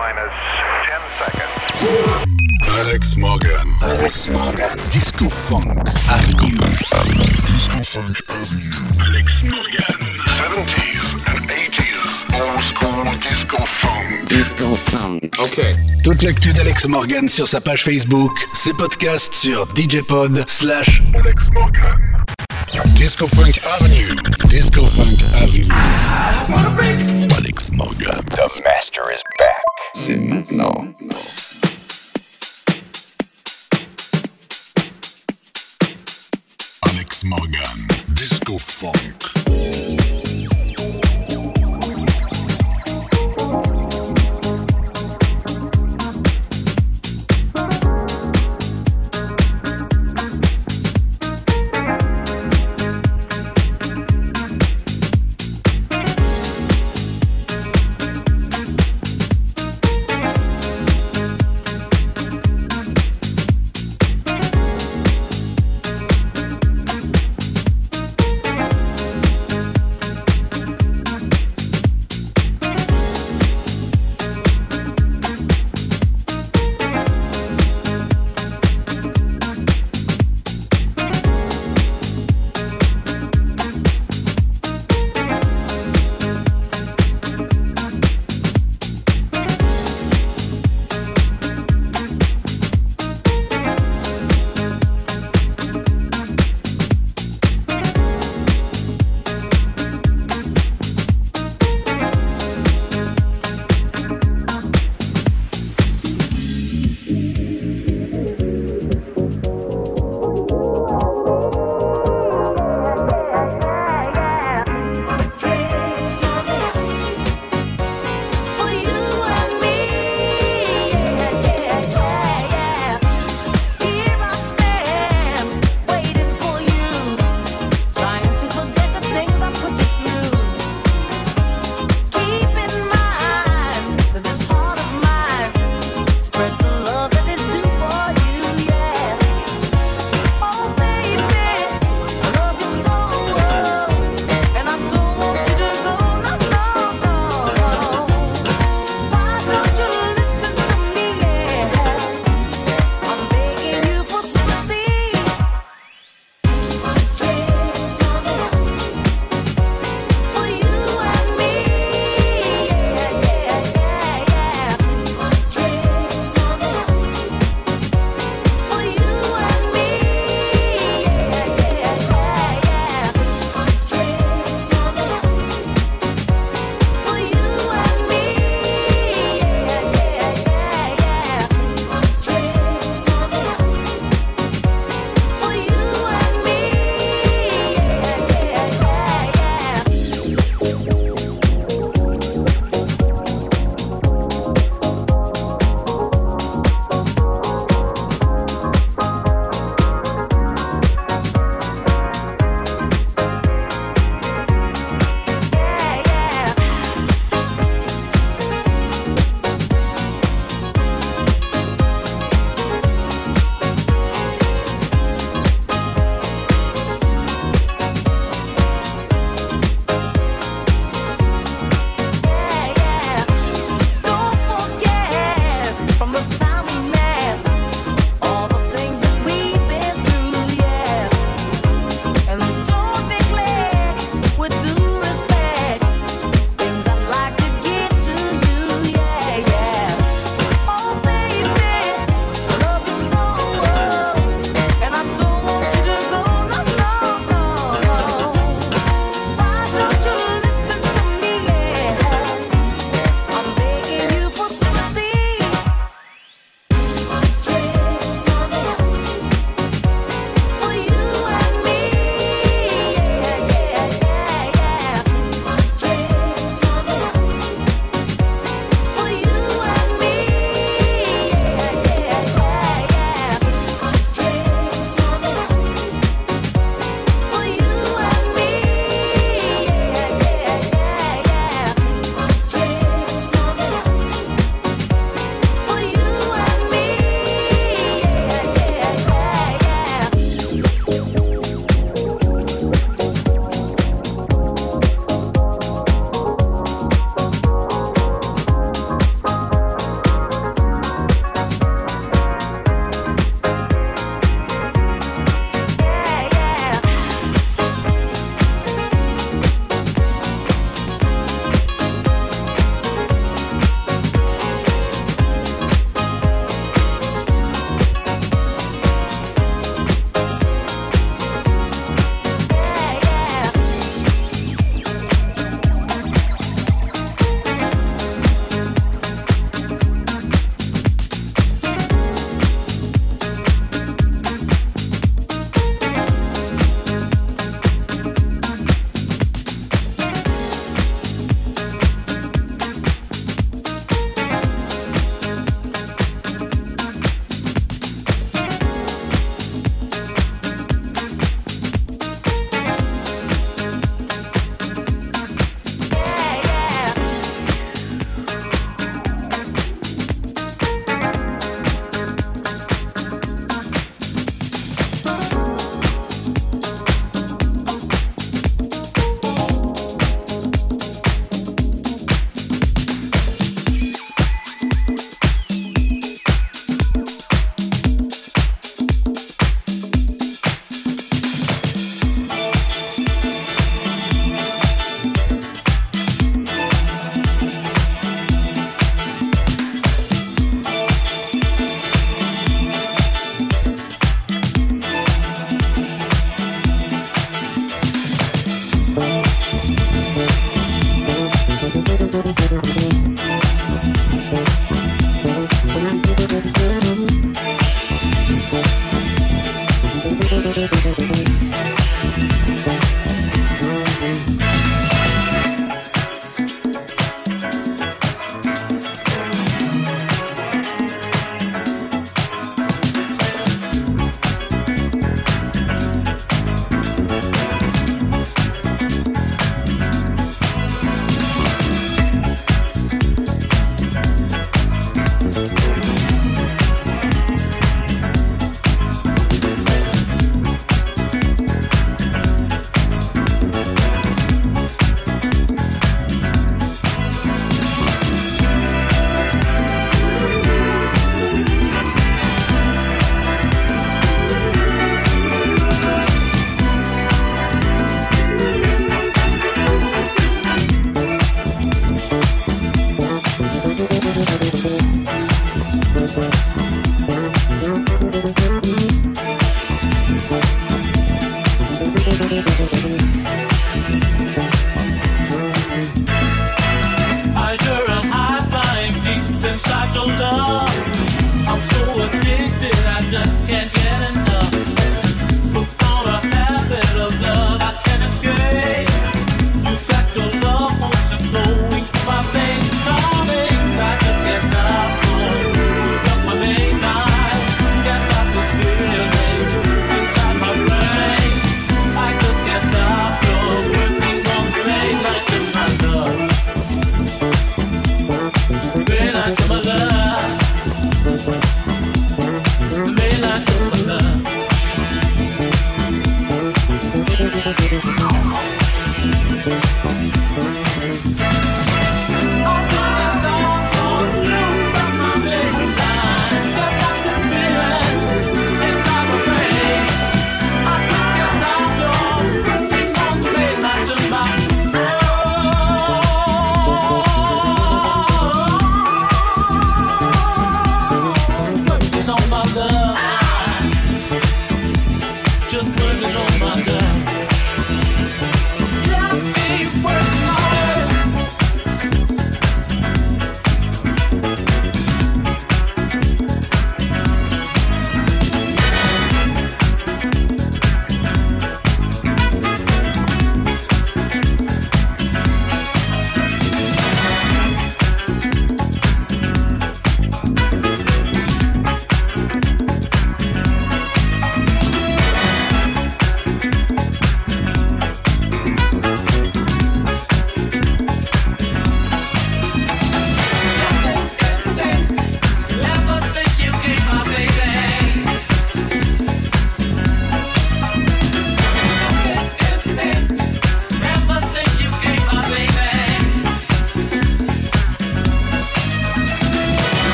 minus 10 seconds. Alex Morgan. Alex Morgan. Disco Funk Avenue. Disco Funk Avenue. Alex Morgan. 70s and 80s. Old school disco funk. Disco Funk. Ok. Toute l'actu d'Alex Morgan sur sa page Facebook, ses podcasts sur djpod slash Alex Morgan. Disco Funk Avenue. Disco Funk Avenue. Alex Morgan. The master is back. C'est maintenant. Alex Morgan. Disco Funk.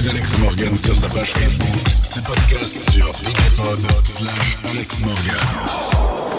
L'actu d'Alex Morgan sur sa page Facebook, ses podcasts sur djpod slash Alex Morgan.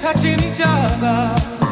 touching each other.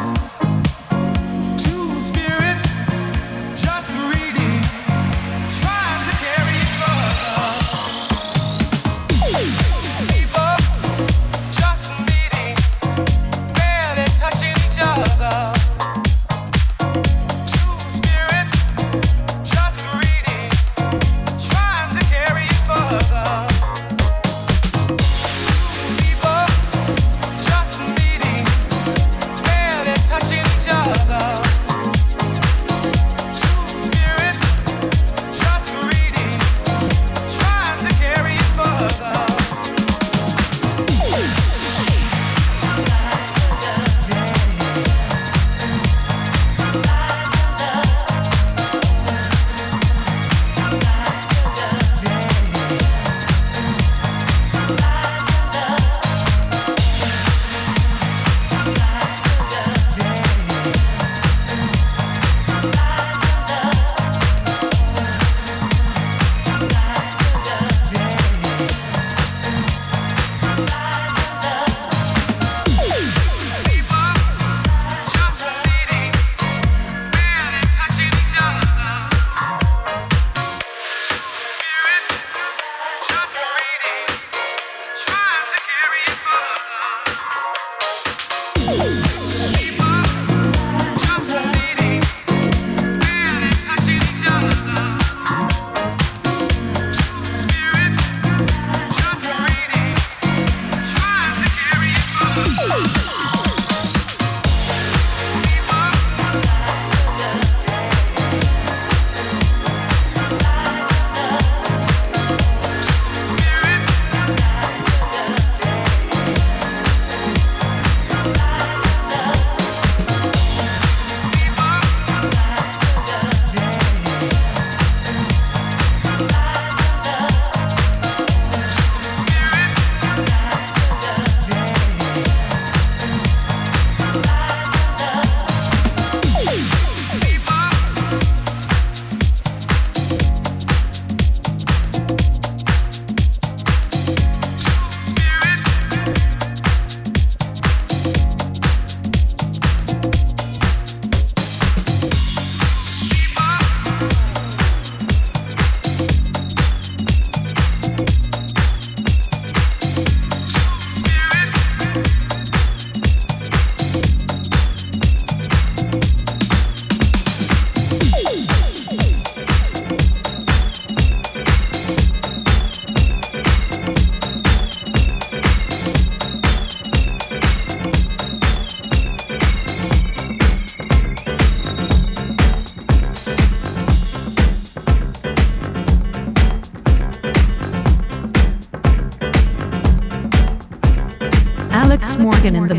Morgan in the